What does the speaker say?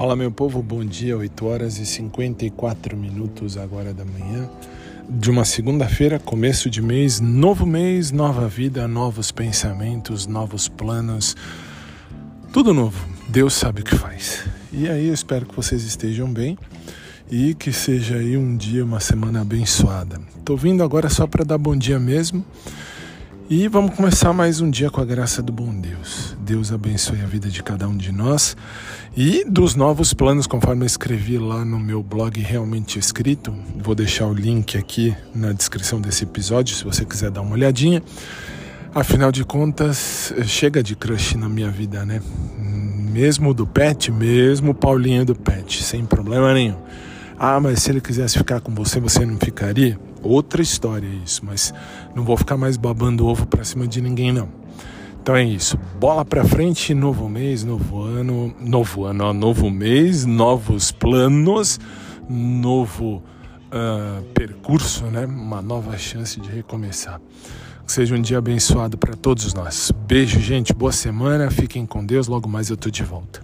Fala meu povo, bom dia, 8 horas e 54 minutos agora da manhã de uma segunda-feira, começo de mês, novo mês, nova vida, novos pensamentos, novos planos, tudo novo. Deus sabe o que faz. E aí eu espero que vocês estejam bem e que seja aí um dia, uma semana abençoada. Tô vindo agora só para dar bom dia mesmo e vamos começar mais um dia com a graça do bom Deus. Deus abençoe a vida de cada um de nós e dos novos planos, conforme eu escrevi lá no meu blog Realmente Escrito. Vou deixar o link aqui na descrição desse episódio, se você quiser dar uma olhadinha. Afinal de contas, chega de crush na minha vida, né? Mesmo do pet, mesmo Paulinho do pet, sem problema nenhum. Ah, mas se ele quisesse ficar com você, você não ficaria? Outra história isso, mas não vou ficar mais babando ovo pra cima de ninguém não. Então é isso. Bola pra frente, novo mês, novo ano, novo ano, ó, novo mês, novos planos, novo uh, percurso, né? Uma nova chance de recomeçar. Que seja um dia abençoado para todos nós. Beijo, gente. Boa semana. Fiquem com Deus. Logo mais eu tô de volta.